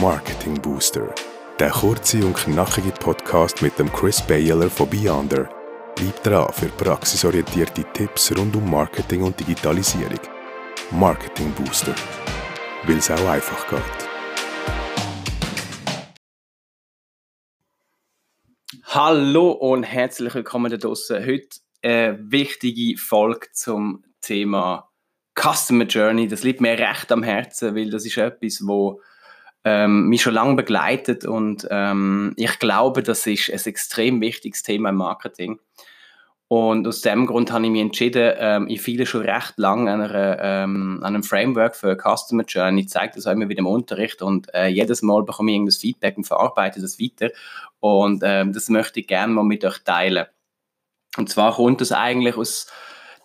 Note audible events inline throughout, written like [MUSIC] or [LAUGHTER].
Marketing Booster. Der kurze und knackige Podcast mit dem Chris Baylor von Beyonder. Bleib dran für praxisorientierte Tipps rund um Marketing und Digitalisierung. Marketing Booster. Weil es auch einfach geht. Hallo und herzlich willkommen da draußen. Heute eine wichtige Folge zum Thema Customer Journey. Das liegt mir recht am Herzen, weil das ist etwas, wo ähm, mich schon lange begleitet und ähm, ich glaube, das ist ein extrem wichtiges Thema im Marketing. Und aus dem Grund habe ich mich entschieden, ähm, ich fehle schon recht lange an, einer, ähm, an einem Framework für Customer Journey. Ich zeige das auch immer wieder im Unterricht und äh, jedes Mal bekomme ich irgendein Feedback und verarbeite das weiter. Und ähm, das möchte ich gerne mal mit euch teilen. Und zwar kommt das eigentlich aus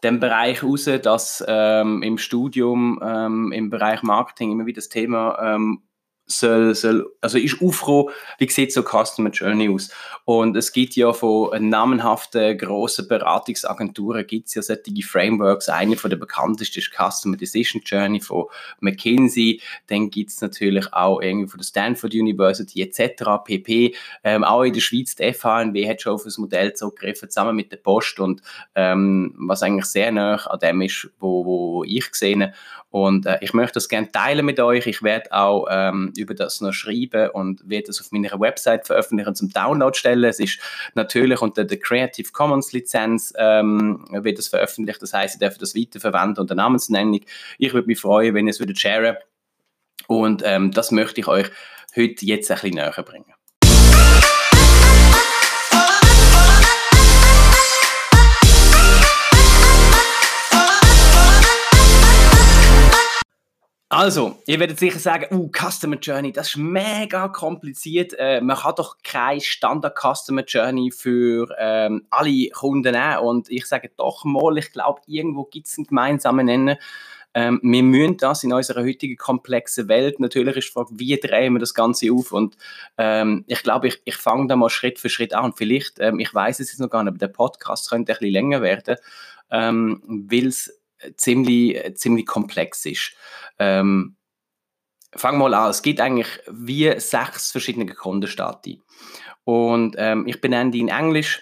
dem Bereich raus, dass ähm, im Studium, ähm, im Bereich Marketing immer wieder das Thema ähm, soll, soll, also ist aufgekommen, wie sieht so Customer Journey aus? Und es gibt ja von namenhaften grossen Beratungsagenturen gibt es ja solche Frameworks. Eine von der bekanntesten ist Customer Decision Journey von McKinsey. Dann gibt es natürlich auch irgendwie von der Stanford University etc. pp. Ähm, auch in der Schweiz, die FHNW hat schon auf das Modell zurückgegriffen, zusammen mit der Post und ähm, was eigentlich sehr nah an dem ist, wo, wo ich sehe. Und äh, ich möchte das gerne teilen mit euch. Ich werde auch ähm, über das noch schreiben und werde das auf meiner Website veröffentlichen zum Download stellen. Es ist natürlich unter der Creative Commons Lizenz ähm, wird das veröffentlicht. Das heißt, ich darf das weiterverwenden unter Namensnennung. Ich würde mich freuen, wenn ihr es würdet sharen. Und ähm, das möchte ich euch heute jetzt ein bisschen näher bringen. Also, ihr werdet sicher sagen, uh, Customer Journey, das ist mega kompliziert. Äh, man kann doch keine Standard Customer Journey für ähm, alle Kunden nehmen. Und ich sage doch mal, ich glaube, irgendwo gibt es einen gemeinsamen Nenner. Ähm, wir müssen das in unserer heutigen komplexen Welt, natürlich ist die Frage, wie drehen wir das Ganze auf? Und ähm, ich glaube, ich, ich fange da mal Schritt für Schritt an. vielleicht, ähm, ich weiß es jetzt noch gar nicht, aber der Podcast könnte ein bisschen länger werden, ähm, weil es ziemlich, ziemlich komplex ist. Ähm, fang mal an. Es gibt eigentlich wie sechs verschiedene Kundenstati. Und ähm, ich benenne die in Englisch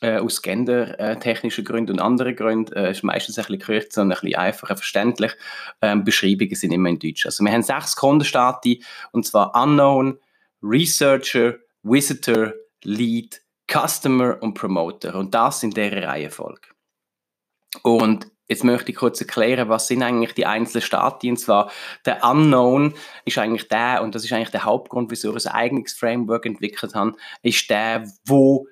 äh, aus gendertechnischen Gründen und anderen Gründen. Äh, ist meistens ein bisschen kürzer und ein bisschen einfacher verständlich. Ähm, Beschreibungen sind immer in Deutsch. Also wir haben sechs Kundenstati und zwar Unknown, Researcher, Visitor, Lead, Customer und Promoter. Und das in der Reihenfolge. Und Jetzt möchte ich kurz erklären, was sind eigentlich die einzelnen Stadien. Und zwar der Unknown ist eigentlich der, und das ist eigentlich der Hauptgrund, wieso ich ein eigenes Framework entwickelt habe, ist der, wo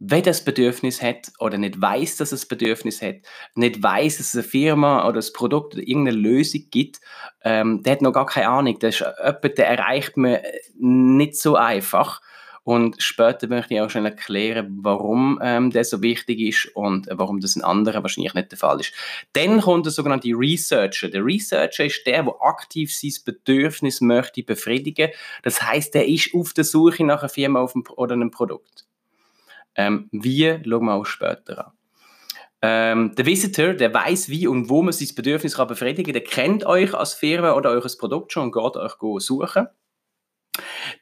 wer das Bedürfnis hat oder nicht weiß, dass es Bedürfnis hat, nicht weiß, dass es eine Firma oder ein Produkt oder irgendeine Lösung gibt, ähm, der hat noch gar keine Ahnung. Das ist jemand, der erreicht man nicht so einfach. Und später möchte ich auch schon erklären, warum ähm, der so wichtig ist und warum das in anderen wahrscheinlich nicht der Fall ist. Dann kommt der sogenannte Researcher. Der Researcher ist der, der aktiv sein Bedürfnis möchte befriedigen. Das heißt, der ist auf der Suche nach einer Firma einem, oder einem Produkt. Ähm, wie, schauen wir auch später an. Ähm, der Visitor, der weiß, wie und wo man sein Bedürfnis kann befriedigen kann, der kennt euch als Firma oder eures Produkt schon und geht euch suchen.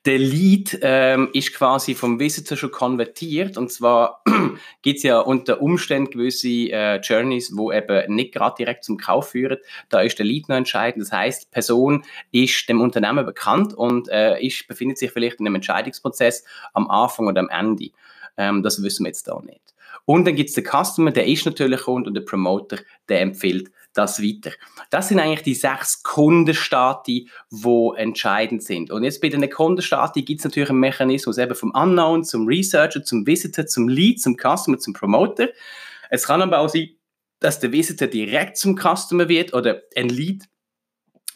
Der Lead ähm, ist quasi vom Visitor schon konvertiert und zwar [CLEARS THROAT] gibt es ja unter Umständen gewisse äh, Journeys, wo eben nicht gerade direkt zum Kauf führen. Da ist der Lead noch entscheidend. Das heißt, die Person ist dem Unternehmen bekannt und äh, ist, befindet sich vielleicht in einem Entscheidungsprozess am Anfang oder am Ende. Ähm, das wissen wir jetzt da nicht. Und dann gibt es den Customer, der ist natürlich Kunde und der Promoter, der empfiehlt das weiter. Das sind eigentlich die sechs Kundenstati, die entscheidend sind. Und jetzt bei den Kundenstati gibt es natürlich einen Mechanismus eben vom Unknown zum Researcher, zum Visitor, zum Lead, zum Customer, zum Promoter. Es kann aber auch sein, dass der Visitor direkt zum Customer wird oder ein Lead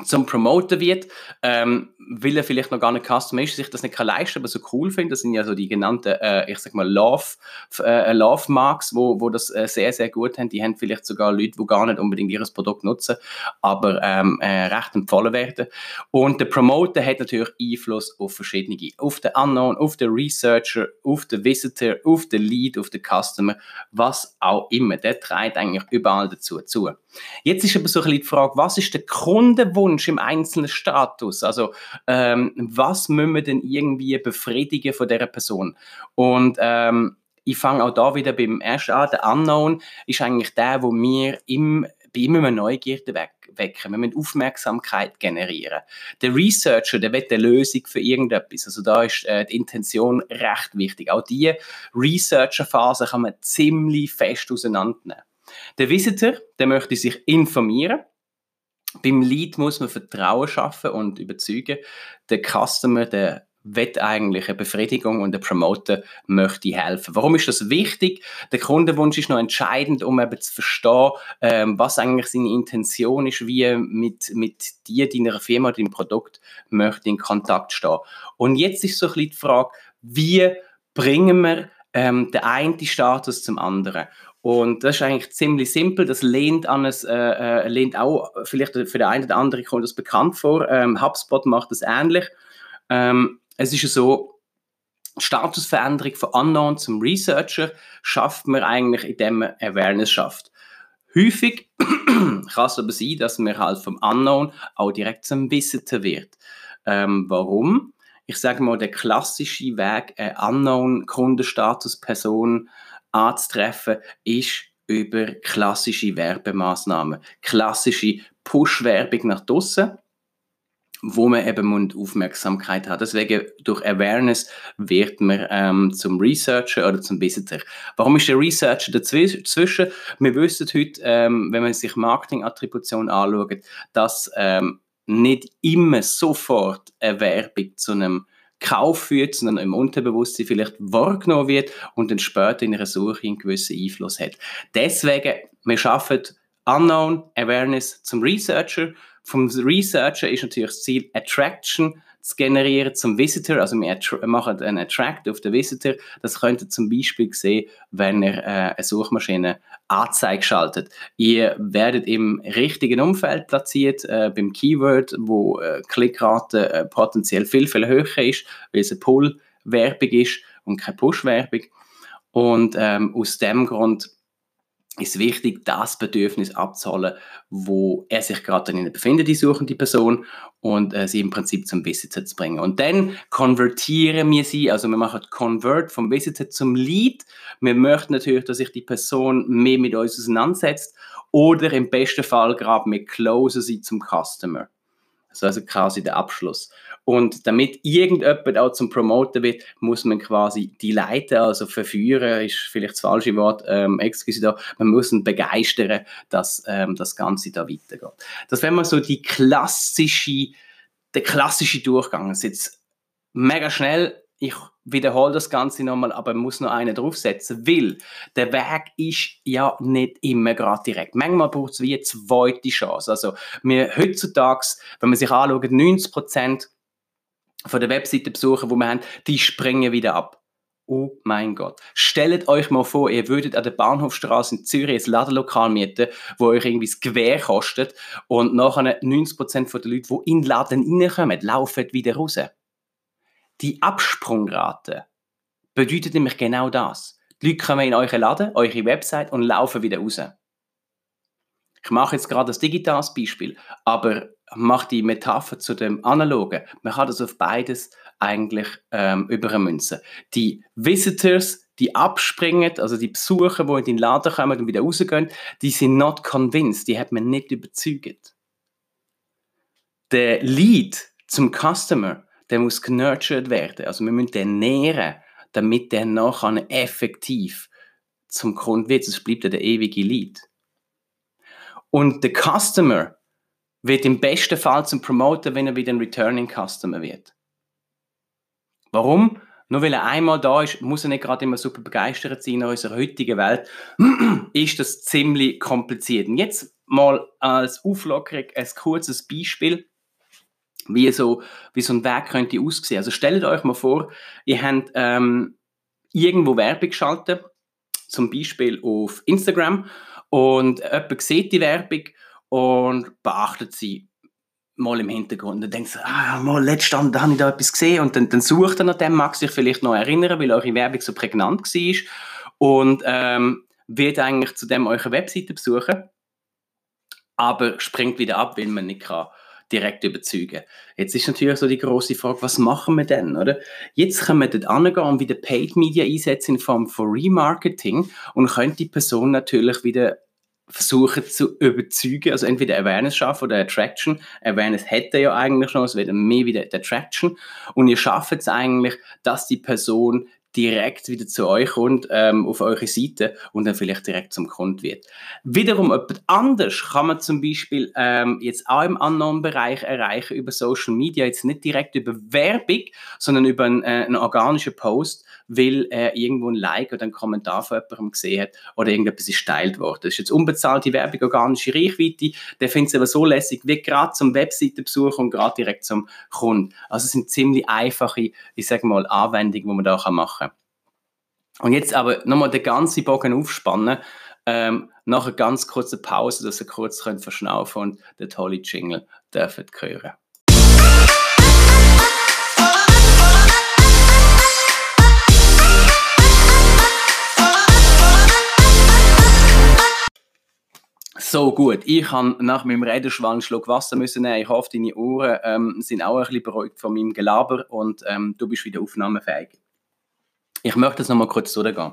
zum Promoter wird, ähm, weil er vielleicht noch gar nicht Customer ist, sich das nicht kann leisten aber so cool findet. Das sind ja so die genannten, äh, ich sag mal, Love, äh, Love Marks, wo, wo das äh, sehr, sehr gut haben. Die haben vielleicht sogar Leute, die gar nicht unbedingt ihr Produkt nutzen, aber ähm, äh, recht empfohlen werden. Und der Promoter hat natürlich Einfluss auf verschiedene, auf den Unknown, auf den Researcher, auf den Visitor, auf den Lead, auf den Customer, was auch immer. Der trägt eigentlich überall dazu zu. Jetzt ist aber so ein bisschen die Frage, was ist der Kundenwunsch im einzelnen Status? Also ähm, was müssen wir denn irgendwie befriedigen von dieser Person? Und ähm, ich fange auch da wieder beim ersten an. Der Unknown ist eigentlich der, wo wir im, bei ihm immer Neugierde wecken. Wir müssen Aufmerksamkeit generieren. Der Researcher, der will eine Lösung für irgendetwas. Also da ist äh, die Intention recht wichtig. Auch diese Researcher-Phase kann man ziemlich fest auseinandernehmen. Der Visitor, der möchte sich informieren. Beim Lead muss man Vertrauen schaffen und überzeugen. Der Customer, der will eigentlich eine Befriedigung und der Promoter möchte helfen. Warum ist das wichtig? Der Kundenwunsch ist noch entscheidend, um eben zu verstehen, ähm, was eigentlich seine Intention ist, wie mit, mit dir, deiner Firma, deinem Produkt möchte in Kontakt stehen. Und jetzt ist so ein bisschen die Frage, wie bringen wir ähm, den einen Status zum anderen? Und das ist eigentlich ziemlich simpel. Das lehnt an es, äh, äh, lehnt auch vielleicht für den einen oder anderen kommt das bekannt vor. Ähm, HubSpot macht das ähnlich. Ähm, es ist ja so, Statusveränderung von Unknown zum Researcher schafft man eigentlich, indem man Awareness schafft. Häufig [CLEARS THROAT] kann es aber sein, dass man halt vom Unknown auch direkt zum Visitor wird. Ähm, warum? Ich sage mal, der klassische Weg, eine Unknown-Kundenstatus-Person anzutreffen, ist über klassische Werbemaßnahmen, klassische Push-Werbung nach draussen, wo man eben Aufmerksamkeit hat. Deswegen durch Awareness wird man ähm, zum Researcher oder zum Visitor. Warum ist der Researcher dazwischen? Wir wissen heute, ähm, wenn man sich Marketing-Attribution anschaut, dass ähm, nicht immer sofort eine Werbung zu einem Kauf führt, sondern im Unterbewusstsein vielleicht wahrgenommen wird und dann später in einer Suche einen gewissen Einfluss hat. Deswegen, wir schaffen Unknown Awareness zum Researcher. Vom Researcher ist natürlich das Ziel, Attraction zu generieren zum Visitor. Also wir machen einen Attract auf den Visitor. Das könnt ihr zum Beispiel sehen, wenn ihr äh, eine Suchmaschine Anzeige schaltet. Ihr werdet im richtigen Umfeld platziert, äh, beim Keyword, wo äh, Klickrate äh, potenziell viel, viel höher ist, weil es eine Pull-Werbung ist und keine Push-Werbung. Und ähm, aus dem Grund ist wichtig, das Bedürfnis abzuholen, wo er sich gerade dann befindet, die suchende Person, und äh, sie im Prinzip zum Visitor zu bringen. Und dann konvertieren wir sie, also wir machen Convert vom Visitor zum Lead. Wir möchten natürlich, dass sich die Person mehr mit uns auseinandersetzt oder im besten Fall gerade wir closen sie zum Customer. Also, also quasi der Abschluss. Und damit irgendjemand auch zum Promoter wird, muss man quasi die leiten, also verführen, ist vielleicht das falsche Wort, ähm, excuse da, man muss ihn begeistern, dass ähm, das Ganze da weitergeht. Das wäre mal so die klassische, der klassische Durchgang. Das ist jetzt mega schnell, ich wiederhole das Ganze nochmal, aber muss noch einen draufsetzen, weil der Weg ist ja nicht immer gerade direkt. Manchmal braucht es wie eine zweite Chance. Also wir heutzutage, wenn man sich anschaut, 90 Prozent von der Webseitenbesucher, wo wir haben, die springen wieder ab. Oh mein Gott. Stellt euch mal vor, ihr würdet an der Bahnhofstraße in Zürich ein Ladenlokal mieten, wo euch irgendwie das Gewehr kostet und nachher 90% der Leute, die in den Laden reinkommen, laufen wieder raus. Die Absprungrate bedeutet nämlich genau das. Die Leute kommen in euren Laden, eure Website und laufen wieder raus. Ich mache jetzt gerade das digitales Beispiel, aber mache die Metapher zu dem Analogen. Man kann das auf beides eigentlich ähm, übermünzen. Die Visitors, die abspringen, also die Besucher, die in den Laden kommen und wieder rausgehen, die sind not convinced, die hat man nicht überzeugt. Der Lead zum Customer, der muss genurtured werden. Also wir müssen den nähren, damit der nachher effektiv zum Kunden wird. Es bleibt ja der ewige Lead. Und der Customer wird im besten Fall zum Promoter, wenn er wieder ein Returning Customer wird. Warum? Nur weil er einmal da ist, muss er nicht gerade immer super begeistert sein in unserer heutigen Welt, [CLEARS THROAT] ist das ziemlich kompliziert. Und jetzt mal als Auflockerung ein kurzes Beispiel, wie so, wie so ein Weg könnte aussehen. Also stellt euch mal vor, ihr habt ähm, irgendwo Werbung geschaltet, zum Beispiel auf Instagram und jemand sieht die Werbung und beachtet sie mal im Hintergrund. Dann denkt ihr, ah, mal letztes Abend habe ich da etwas gesehen und dann, dann sucht er nach dem, mag sich vielleicht noch erinnern, weil eure Werbung so prägnant war und ähm, wird eigentlich zu dem eure Webseite besuchen aber springt wieder ab, weil man nicht kann direkt überzeugen. Jetzt ist natürlich so die große Frage, was machen wir denn, oder? Jetzt können wir dort angehen und wieder Paid Media einsetzen in Form von Remarketing und können die Person natürlich wieder versuchen zu überzeugen, also entweder Awareness schaffen oder Attraction. Awareness hätte ja eigentlich schon, es wird mehr wieder Attraction. Und ihr schafft es eigentlich, dass die Person direkt wieder zu euch kommt, ähm, auf eure Seite und dann vielleicht direkt zum Kunden wird. Wiederum jemand anders kann man zum Beispiel ähm, jetzt auch im Unknown-Bereich erreichen über Social Media, jetzt nicht direkt über Werbung, sondern über einen, äh, einen organischen Post, weil er irgendwo ein Like oder einen Kommentar von jemandem gesehen hat oder irgendetwas ist geteilt worden. Das ist jetzt unbezahlte Werbung, organische Reichweite. Der findet es aber so lässig wie gerade zum Webseitenbesuch und gerade direkt zum Kunden. Also es sind ziemlich einfache, ich sage mal, Anwendungen, die man da machen kann. Und jetzt aber nochmal den ganzen Bogen aufspannen. Ähm, nach einer ganz kurzen Pause, dass ihr kurz könnt verschnaufen und den tollen Jingle dürfen hören. So gut, ich habe nach meinem Reden einen Schluck Wasser müssen nehmen. Ich hoffe, deine Ohren ähm, sind auch ein bisschen beruhigt von meinem Gelaber und ähm, du bist wieder aufnahmefähig. Ich möchte jetzt nochmal kurz durchgehen,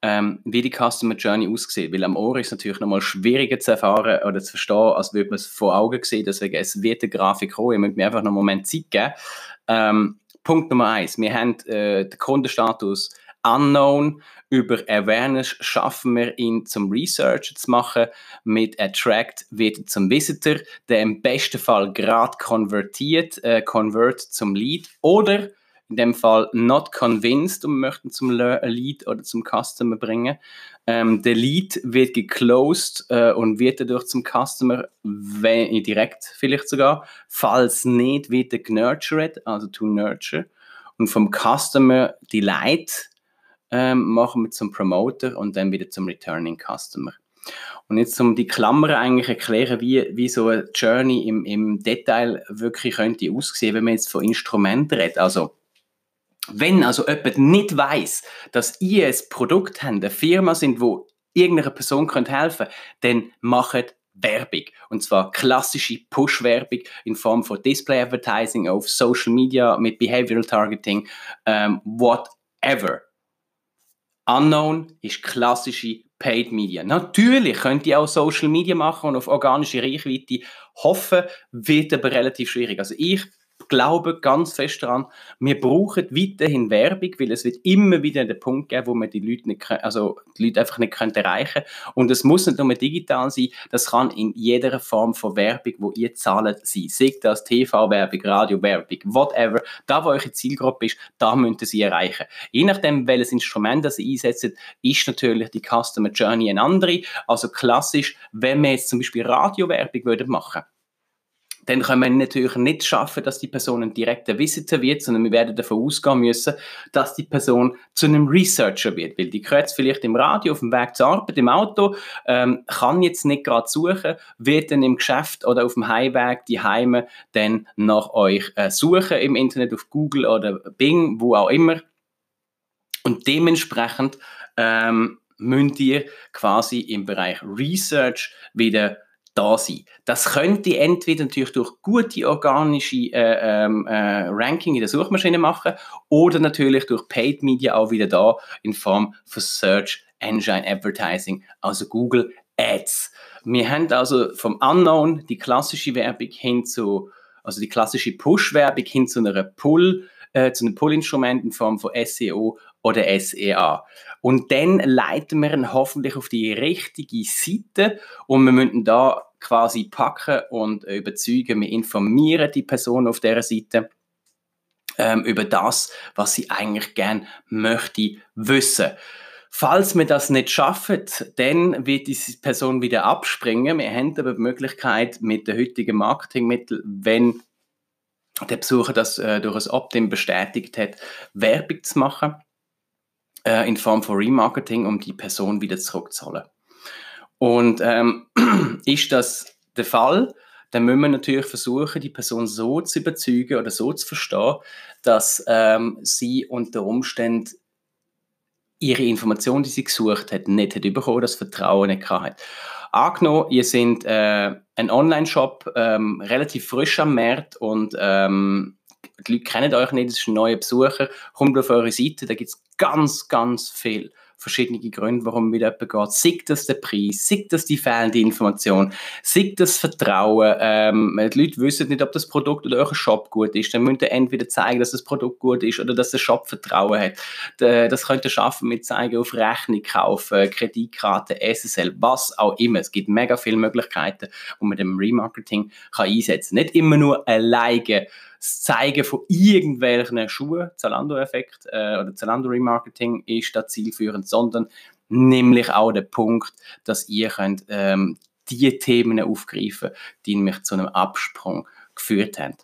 ähm, wie die Customer Journey aussieht, weil am Ohr ist es natürlich nochmal schwieriger zu erfahren oder zu verstehen, als würde man es vor Augen sehen, deswegen es wird eine Grafik kommen, ich möchte mir einfach noch einen Moment Zeit geben. Ähm, Punkt Nummer eins, wir haben äh, den Kundenstatus Unknown. Über Awareness schaffen wir ihn zum Researcher zu machen. Mit Attract wird zum Visitor, der im besten Fall gerade konvertiert, äh, convert zum Lead. Oder in dem Fall not convinced und möchten zum Lead oder zum Customer bringen. Ähm, der Lead wird geclosed äh, und wird dadurch zum Customer, wenn, direkt vielleicht sogar. Falls nicht, wird er genurtured, also to nurture. Und vom Customer Delight ähm, machen wir zum Promoter und dann wieder zum Returning Customer. Und jetzt um die Klammer eigentlich erklären, wie, wie so eine Journey im, im Detail wirklich könnte aussehen, wenn man jetzt von Instrumenten redet. Also wenn also jemand nicht weiß, dass ihr ein Produkt habt, eine Firma sind, wo irgendeiner Person könnt helfen dann macht Werbung. Und zwar klassische Push-Werbung in Form von Display-Advertising auf Social Media mit Behavioral Targeting, ähm, whatever. Unknown ist klassische Paid Media. Natürlich könnt ihr auch Social Media machen und auf organische Reichweite hoffen, wird aber relativ schwierig. Also ich glaube ganz fest daran, wir brauchen weiterhin Werbung, weil es wird immer wieder den Punkt geben, wo man die Leute, nicht, also die Leute einfach nicht können erreichen Und es muss nicht nur digital sein, das kann in jeder Form von Werbung, wo ihr zahlt, sein. Sei das TV-Werbung, Radio-Werbung, whatever. Da, wo eure Zielgruppe ist, da müsst ihr sie erreichen. Je nachdem, welches Instrument ihr einsetzt, ist natürlich die Customer Journey eine andere. Also klassisch, wenn wir jetzt zum Beispiel Radio-Werbung machen würden, dann können wir natürlich nicht schaffen, dass die Person ein direkter Visitor wird, sondern wir werden davon ausgehen müssen, dass die Person zu einem Researcher wird, weil die hört vielleicht im Radio auf dem Weg zur Arbeit, im Auto, ähm, kann jetzt nicht gerade suchen, wird dann im Geschäft oder auf dem Heimweg die Heime dann nach euch äh, suchen im Internet, auf Google oder Bing, wo auch immer. Und dementsprechend ähm, müsst ihr quasi im Bereich Research wieder da sein. Das könnte entweder natürlich durch gute organische äh, ähm, äh, Ranking in der Suchmaschine machen oder natürlich durch Paid Media auch wieder da in Form von Search Engine Advertising, also Google Ads. Wir haben also vom Unknown die klassische Werbung hin zu, also die klassische Push-Werbung hin zu einer Pull, äh, zu einem Pull-Instrument in Form von SEO oder SEA. Und dann leiten wir ihn hoffentlich auf die richtige Seite und wir müssen da quasi packen und überzeugen. Wir informieren die Person auf der Seite ähm, über das, was sie eigentlich gern möchte wissen. Falls wir das nicht schaffen, dann wird diese Person wieder abspringen. Wir haben aber die Möglichkeit, mit den heutigen Marketingmitteln, wenn der Besucher das äh, durch ein Opt-in bestätigt hat, Werbung zu machen äh, in Form von Remarketing, um die Person wieder zurückzuholen. Und ähm, [CLEARS THROAT] ist das der Fall, dann müssen wir natürlich versuchen, die Person so zu überzeugen oder so zu verstehen, dass ähm, sie unter Umständen ihre Information, die sie gesucht hat, nicht hat bekommen, das Vertrauen nicht hat. Angenommen, ihr seid äh, ein Online-Shop, ähm, relativ frisch am Markt und ähm, die Leute kennen euch nicht, es ist ein neuer Besucher, kommt auf eure Seite, da gibt es ganz, ganz viel verschiedene Gründe, warum mit jemandem geht. Sei das der Preis, sei das die fehlende Information, sei das Vertrauen. Ähm, die Leute wissen nicht, ob das Produkt oder euer Shop gut ist. Dann müsst ihr entweder zeigen, dass das Produkt gut ist oder dass der Shop Vertrauen hat. Das könnt ihr schaffen mit zeigen auf Rechnung kaufen, Kreditkarte, SSL, was auch immer. Es gibt mega viele Möglichkeiten, die man dem Remarketing kann einsetzen kann. Nicht immer nur alleine das Zeigen von irgendwelchen Schuhen, Zalando-Effekt äh, oder Zalando-Remarketing ist da zielführend, sondern nämlich auch der Punkt, dass ihr könnt ähm, die Themen aufgreifen, die mich zu einem Absprung geführt haben.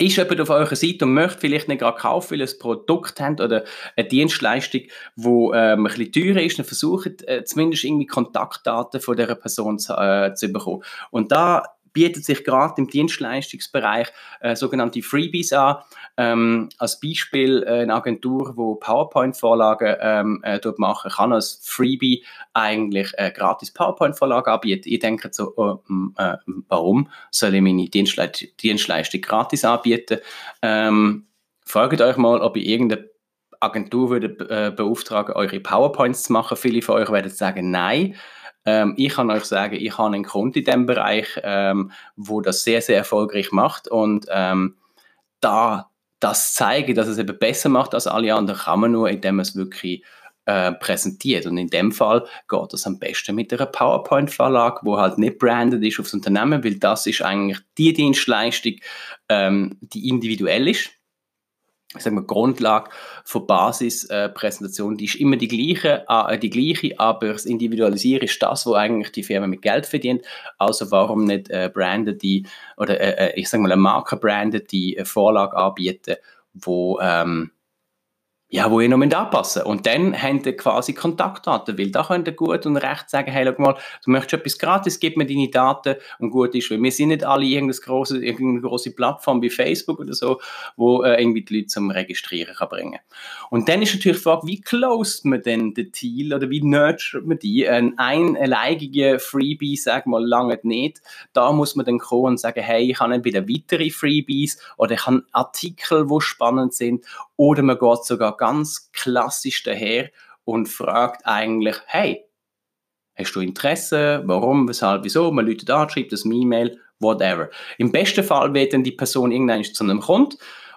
Ist jemand auf eurer Seite und möchte vielleicht nicht gerade kaufen, weil ihr ein Produkt habt oder eine Dienstleistung, die ähm, ein bisschen teurer ist, dann versucht äh, zumindest irgendwie Kontaktdaten von dieser Person zu, äh, zu bekommen. Und da bietet sich gerade im Dienstleistungsbereich äh, sogenannte Freebies an. Ähm, als Beispiel äh, eine Agentur, wo PowerPoint-Vorlagen ähm, äh, dort machen, kann als Freebie eigentlich äh, gratis PowerPoint-Vorlagen anbieten. Ich denke so, oh, äh, warum soll ich meine Dienstleistung, Dienstleistung gratis anbieten? Ähm, fragt euch mal, ob ihr irgendeine Agentur würde äh, beauftragen, eure PowerPoints zu machen. Viele von euch werden sagen, nein. Ähm, ich kann euch sagen, ich habe einen Kunden in diesem Bereich, ähm, wo das sehr, sehr erfolgreich macht und ähm, da das zeigen, dass es eben besser macht als alle anderen, kann man nur, indem man es wirklich äh, präsentiert. Und in dem Fall geht das am besten mit einer PowerPoint-Verlag, wo halt nicht branded ist aufs Unternehmen, weil das ist eigentlich die Dienstleistung, ähm, die individuell ist ich sage mal, Grundlage von Basispräsentation, äh, die ist immer die gleiche, äh, die gleiche, aber das Individualisieren ist das, wo eigentlich die Firma mit Geld verdient. Also warum nicht äh, Branden, die, oder äh, äh ich sage mal, eine Marke branden, die eine Vorlage anbieten, wo ähm, ja, wo ihr noch anpassen müsst. Und dann habt ihr quasi Kontaktdaten, weil da könnt ihr gut und recht sagen, hey, schau mal, du möchtest etwas gratis, gib mir deine Daten und gut ist, weil wir sind nicht alle irgendeine große, irgendeine große Plattform wie Facebook oder so, wo äh, irgendwie die Leute zum Registrieren kann bringen. Und dann ist natürlich die Frage, wie closed man denn den Deal oder wie nurturet man die? Ein einleigige Freebie, sag mal, lange nicht. Da muss man dann kommen und sagen, hey, ich habe entweder weitere Freebies oder ich habe Artikel, die spannend sind oder man geht sogar ganz klassisch daher und fragt eigentlich, hey, hast du Interesse? Warum? Weshalb? Wieso? Man läutet an, schreibt das E-Mail, whatever. Im besten Fall wird dann die Person irgendwann zu einem Kunden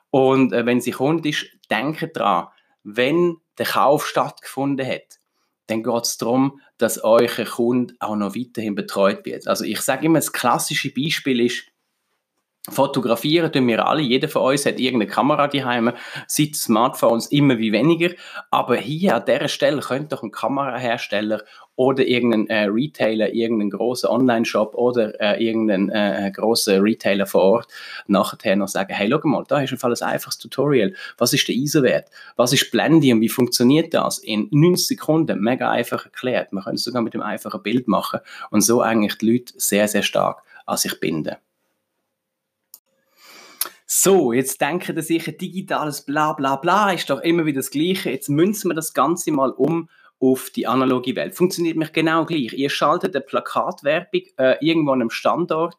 und äh, wenn sie Kunde ist, denke dran, wenn der Kauf stattgefunden hat, dann geht es darum, dass euer Kunde auch noch weiterhin betreut wird. Also ich sage immer, das klassische Beispiel ist, Fotografieren tun wir alle. Jeder von uns hat irgendeine Kamera daheim. Seit Smartphones immer wie weniger. Aber hier an dieser Stelle könnte doch ein Kamerahersteller oder irgendein äh, Retailer, irgendein großer Online-Shop oder äh, irgendein äh, großer Retailer vor Ort nachher noch sagen, hey, schau mal, da ist ein einfaches Tutorial. Was ist der ISO-Wert? Was ist Blende und wie funktioniert das? In 90 Sekunden, mega einfach erklärt. Man könnte es sogar mit einem einfachen Bild machen und so eigentlich die Leute sehr, sehr stark an sich binden. So, jetzt denken Sie sicher, digitales Bla bla bla ist doch immer wieder das Gleiche. Jetzt münzen wir das Ganze mal um auf die analoge Welt. Funktioniert mich genau gleich. Ihr schaltet eine Plakatwerbung äh, irgendwo an einem Standort.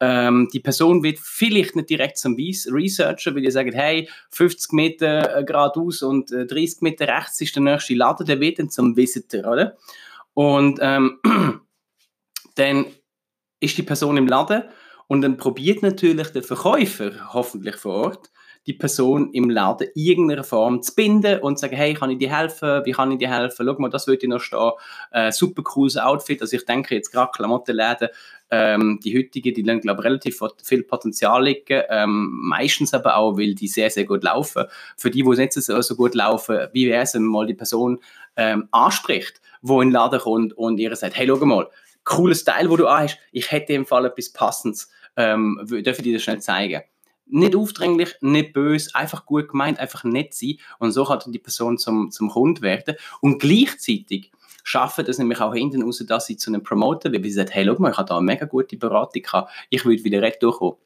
Ähm, die Person wird vielleicht nicht direkt zum Researcher, weil ihr sagt, hey, 50 Meter äh, geradeaus und äh, 30 Meter rechts ist der nächste Laden, der wird dann zum Visitor, oder? Und ähm, [CLEARS THROAT] dann ist die Person im Laden und dann probiert natürlich der Verkäufer, hoffentlich vor Ort, die Person im Laden irgendeiner Form zu binden und zu sagen, hey, kann ich dir helfen? Wie kann ich dir helfen? Schau mal, das würde ich noch stehen. Äh, super cooles Outfit. Also ich denke jetzt gerade Klamottenläden, ähm, die heutigen, die lassen, glaube ich, relativ viel Potenzial liegen. Ähm, meistens aber auch, weil die sehr, sehr gut laufen. Für die, die nicht so, so gut laufen, wie wäre es, wenn man mal die Person ähm, anspricht, wo in den Laden kommt und ihr sagt, hey, schau mal, cooles Teil, wo du hast, ich hätte im Fall etwas Passendes ähm, dürfen die das schnell zeigen. Nicht aufdringlich, nicht böse, einfach gut gemeint, einfach nett sein und so kann dann die Person zum, zum Hund werden und gleichzeitig schaffen das nämlich auch hinten raus, dass sie zu einem Promoter wird, weil sie sagt, hey, schau mal, ich habe da eine mega gute Beratung gehabt, ich würde wieder retour kommen.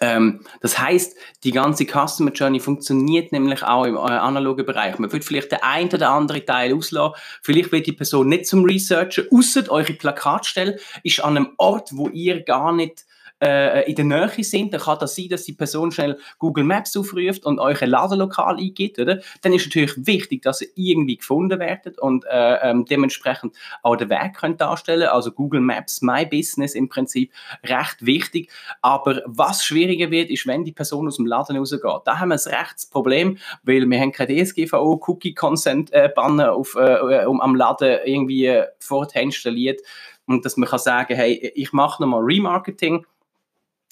Ähm, das heißt, die ganze Customer Journey funktioniert nämlich auch im äh, analogen Bereich. Man wird vielleicht den einen oder anderen Teil auslassen. Vielleicht wird die Person nicht zum Researchen, außer eure Plakatstelle ist an einem Ort, wo ihr gar nicht äh, in der Nähe sind, dann kann das sein, dass die Person schnell Google Maps aufruft und euch ein Ladenlokal eingibt, oder? Dann ist natürlich wichtig, dass ihr irgendwie gefunden werdet und äh, ähm, dementsprechend auch den Weg könnt darstellen. Also Google Maps, My Business im Prinzip recht wichtig. Aber was schwieriger wird, ist, wenn die Person aus dem Laden rausgeht. Da haben wir ein Rechtsproblem, weil wir haben kein DSGVO Cookie Consent äh, Banner auf, äh, um am Laden irgendwie äh, installiert und dass man kann sagen, hey, ich mache nochmal Remarketing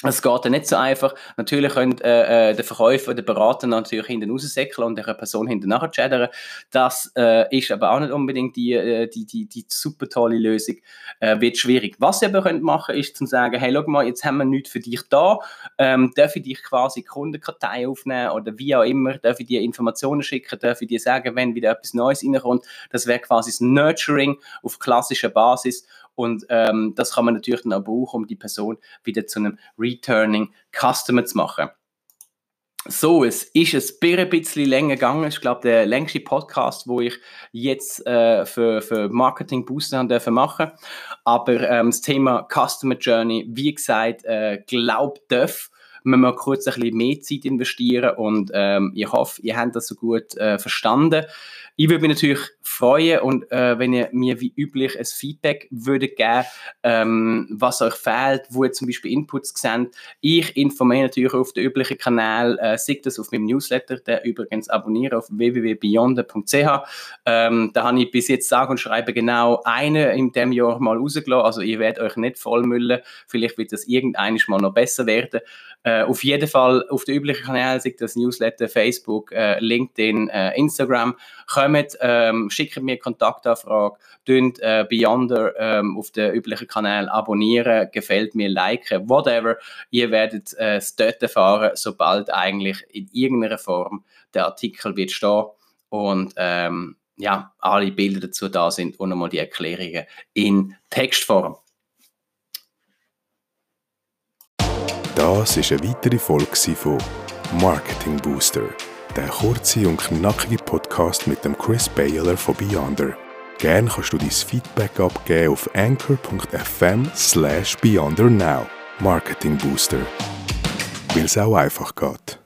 es geht ja nicht so einfach. Natürlich können äh, äh, der Verkäufer, der Berater natürlich hinten raussäckeln und der Person hinten nachher chattern. Das äh, ist aber auch nicht unbedingt die, äh, die, die, die super tolle Lösung. Äh, wird schwierig. Was ihr aber könnt machen, ist zu sagen, hey, schau mal, jetzt haben wir nichts für dich da. Ähm, darf ich dich quasi Kundenkartei aufnehmen oder wie auch immer, darf ich dir Informationen schicken, darf ich dir sagen, wenn wieder etwas Neues reinkommt. Das wäre quasi das Nurturing auf klassischer Basis und ähm, das kann man natürlich dann auch brauchen, um die Person wieder zu einem Returning Customer zu machen. So, es ist ein bisschen länger gegangen. Ich glaube, der längste Podcast, wo ich jetzt äh, für, für Marketing Booster dürfen machen. Aber ähm, das Thema Customer Journey, wie gesagt, äh, glaubt darf, man mal kurz ein bisschen mehr Zeit investieren und ähm, ich hoffe, ihr habt das so gut äh, verstanden. Ich würde mich natürlich freuen und äh, wenn ihr mir wie üblich ein Feedback würdet geben, ähm, was euch fehlt, wo ihr zum Beispiel Inputs seht. Ich informiere natürlich auf den üblichen Kanal, äh, seht das auf meinem Newsletter, der übrigens abonniere auf www.beyond.ch. Ähm, da habe ich bis jetzt sage und schreibe genau eine in dem Jahr mal rausgelassen, also ihr werdet euch nicht vollmüllen, vielleicht wird das irgendeines mal noch besser werden. Äh, auf jeden Fall auf den üblichen Kanälen, sei das Newsletter, Facebook, äh, LinkedIn, äh, Instagram, kommt, ähm, schickt mir Kontaktanfrage, tönt äh, Beyonder ähm, auf den üblichen Kanälen abonnieren, gefällt mir, liken, whatever. Ihr werdet äh, es dort erfahren, sobald eigentlich in irgendeiner Form der Artikel wird stehen und ähm, ja, alle Bilder dazu da sind und nochmal die Erklärungen in Textform. Das ist eine weitere Folge von Marketing Booster, der kurze und knackige Podcast mit dem Chris Baylor von Beyonder. Gerne kannst du dein Feedback abgeben auf anchor.fm slash beyondernow. Marketing Booster. Weil es auch einfach geht.